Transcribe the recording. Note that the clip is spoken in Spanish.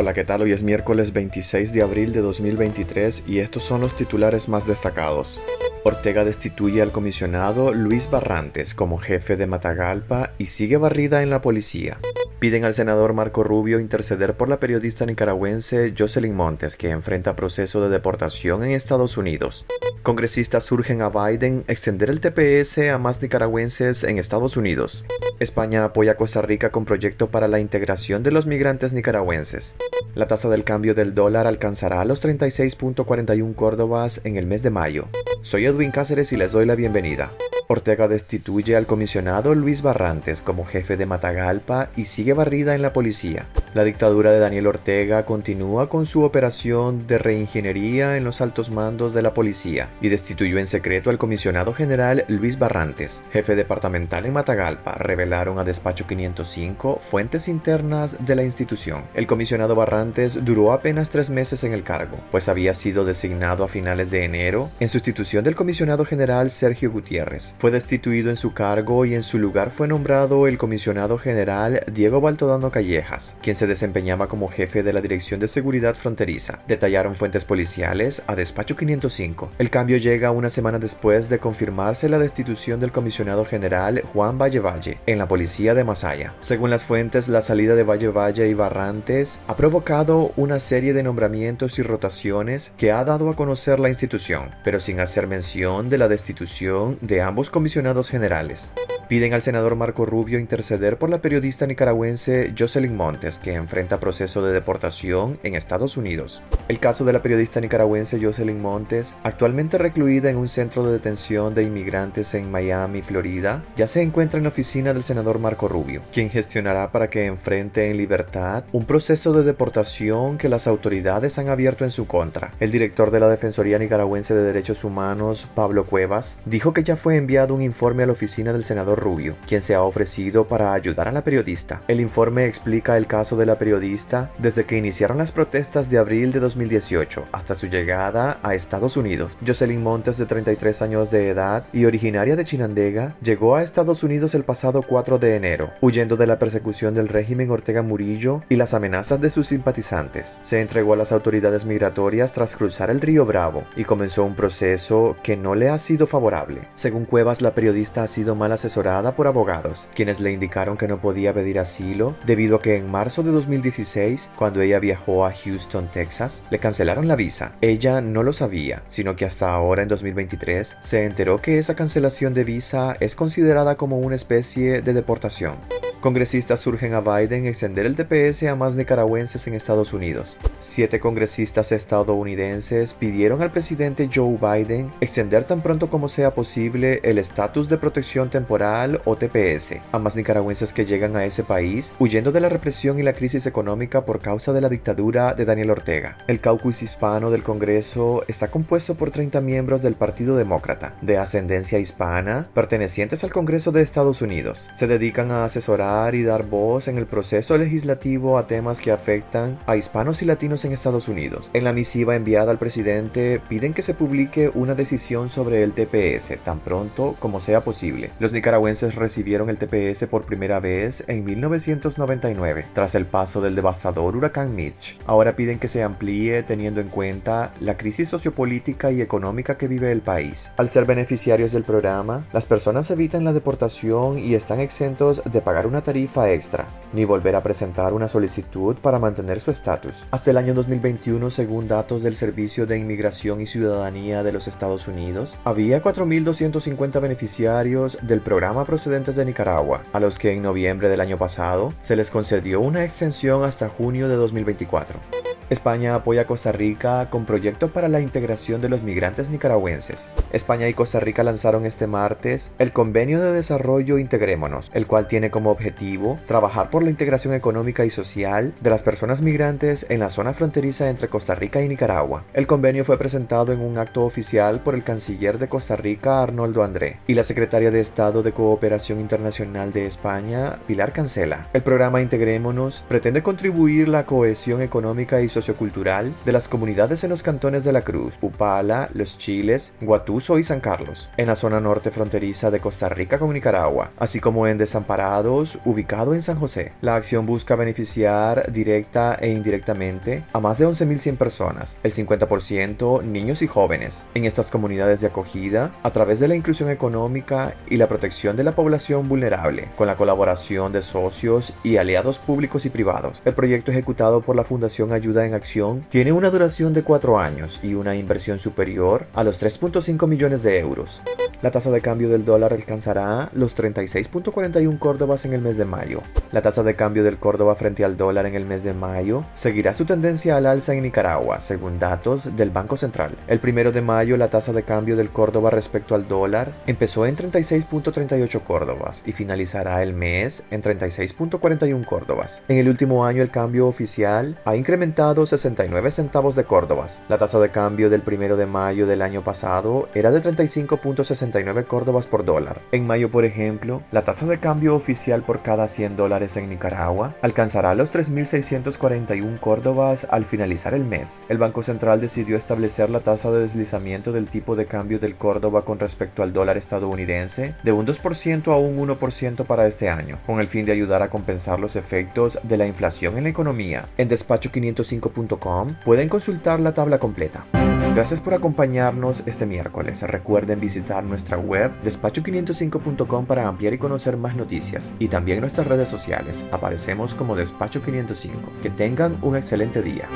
Hola, ¿qué tal? Hoy es miércoles 26 de abril de 2023 y estos son los titulares más destacados. Ortega destituye al comisionado Luis Barrantes como jefe de Matagalpa y sigue barrida en la policía. Piden al senador Marco Rubio interceder por la periodista nicaragüense Jocelyn Montes, que enfrenta proceso de deportación en Estados Unidos. Congresistas urgen a Biden extender el TPS a más nicaragüenses en Estados Unidos. España apoya a Costa Rica con proyecto para la integración de los migrantes nicaragüenses. La tasa del cambio del dólar alcanzará los 36.41 córdobas en el mes de mayo. Soy Edwin Cáceres y les doy la bienvenida. Ortega destituye al comisionado Luis Barrantes como jefe de Matagalpa y sigue barrida en la policía. La dictadura de Daniel Ortega continúa con su operación de reingeniería en los altos mandos de la policía y destituyó en secreto al comisionado general Luis Barrantes, jefe departamental en Matagalpa, revelaron a Despacho 505 fuentes internas de la institución. El comisionado Barrantes duró apenas tres meses en el cargo, pues había sido designado a finales de enero en sustitución del comisionado general Sergio Gutiérrez. Fue destituido en su cargo y en su lugar fue nombrado el comisionado general Diego Baltodano Callejas, quien se desempeñaba como jefe de la Dirección de Seguridad Fronteriza. Detallaron fuentes policiales a Despacho 505. El cambio llega una semana después de confirmarse la destitución del comisionado general Juan Valle Valle en la policía de Masaya. Según las fuentes, la salida de Valle Valle y Barrantes ha provocado una serie de nombramientos y rotaciones que ha dado a conocer la institución, pero sin hacer mención de la destitución de ambos comisionados generales. Piden al senador Marco Rubio interceder por la periodista nicaragüense Jocelyn Montes, que enfrenta proceso de deportación en Estados Unidos. El caso de la periodista nicaragüense Jocelyn Montes, actualmente recluida en un centro de detención de inmigrantes en Miami, Florida, ya se encuentra en la oficina del senador Marco Rubio, quien gestionará para que enfrente en libertad un proceso de deportación que las autoridades han abierto en su contra. El director de la Defensoría Nicaragüense de Derechos Humanos, Pablo Cuevas, dijo que ya fue enviado un informe a la oficina del senador Rubio, quien se ha ofrecido para ayudar a la periodista. El informe explica el caso de la periodista desde que iniciaron las protestas de abril de 2018 hasta su llegada a Estados Unidos. Jocelyn Montes, de 33 años de edad y originaria de Chinandega, llegó a Estados Unidos el pasado 4 de enero, huyendo de la persecución del régimen Ortega Murillo y las amenazas de sus simpatizantes. Se entregó a las autoridades migratorias tras cruzar el río Bravo y comenzó un proceso que no le ha sido favorable. Según Cuevas, la periodista ha sido mal asesorada por abogados, quienes le indicaron que no podía pedir asilo debido a que en marzo de 2016, cuando ella viajó a Houston, Texas, le cancelaron la visa. Ella no lo sabía, sino que hasta ahora en 2023 se enteró que esa cancelación de visa es considerada como una especie de deportación. Congresistas urgen a Biden extender el TPS a más nicaragüenses en Estados Unidos. Siete congresistas estadounidenses pidieron al presidente Joe Biden extender tan pronto como sea posible el estatus de protección temporal o TPS a más nicaragüenses que llegan a ese país huyendo de la represión y la crisis económica por causa de la dictadura de Daniel Ortega. El caucus hispano del Congreso está compuesto por 30 miembros del Partido Demócrata, de ascendencia hispana, pertenecientes al Congreso de Estados Unidos. Se dedican a asesorar y dar voz en el proceso legislativo a temas que afectan a hispanos y latinos en Estados Unidos. En la misiva enviada al presidente piden que se publique una decisión sobre el TPS tan pronto como sea posible. Los nicaragüenses recibieron el TPS por primera vez en 1999, tras el paso del devastador huracán Mitch. Ahora piden que se amplíe teniendo en cuenta la crisis sociopolítica y económica que vive el país. Al ser beneficiarios del programa, las personas evitan la deportación y están exentos de pagar una tarifa extra, ni volver a presentar una solicitud para mantener su estatus. Hasta el año 2021, según datos del Servicio de Inmigración y Ciudadanía de los Estados Unidos, había 4.250 beneficiarios del programa procedentes de Nicaragua, a los que en noviembre del año pasado se les concedió una extensión hasta junio de 2024. España apoya a Costa Rica con proyecto para la integración de los migrantes nicaragüenses. España y Costa Rica lanzaron este martes el Convenio de Desarrollo Integrémonos, el cual tiene como objetivo trabajar por la integración económica y social de las personas migrantes en la zona fronteriza entre Costa Rica y Nicaragua. El convenio fue presentado en un acto oficial por el canciller de Costa Rica, Arnoldo André, y la secretaria de Estado de Cooperación Internacional de España, Pilar Cancela. El programa Integrémonos pretende contribuir la cohesión económica y social sociocultural de las comunidades en los cantones de La Cruz, Upala, Los Chiles, Guatuso y San Carlos, en la zona norte fronteriza de Costa Rica con Nicaragua, así como en Desamparados, ubicado en San José. La acción busca beneficiar directa e indirectamente a más de 11.100 personas, el 50% niños y jóvenes, en estas comunidades de acogida a través de la inclusión económica y la protección de la población vulnerable, con la colaboración de socios y aliados públicos y privados. El proyecto ejecutado por la Fundación Ayuda en Acción tiene una duración de cuatro años y una inversión superior a los 3.5 millones de euros. La tasa de cambio del dólar alcanzará los 36.41 córdobas en el mes de mayo. La tasa de cambio del córdoba frente al dólar en el mes de mayo seguirá su tendencia al alza en Nicaragua, según datos del Banco Central. El primero de mayo la tasa de cambio del córdoba respecto al dólar empezó en 36.38 córdobas y finalizará el mes en 36.41 córdobas. En el último año el cambio oficial ha incrementado 69 centavos de córdobas. La tasa de cambio del primero de mayo del año pasado era de 35.69 córdobas por dólar. En mayo, por ejemplo, la tasa de cambio oficial por cada 100 dólares en Nicaragua alcanzará los 3.641 córdobas al finalizar el mes. El Banco Central decidió establecer la tasa de deslizamiento del tipo de cambio del córdoba con respecto al dólar estadounidense de un 2% a un 1% para este año, con el fin de ayudar a compensar los efectos de la inflación en la economía. En despacho505.com pueden consultar la tabla completa. Gracias por acompañarnos este miércoles. Recuerden visitar nuestra web despacho505.com para ampliar y conocer más noticias y también nuestras redes sociales. Aparecemos como Despacho 505. Que tengan un excelente día.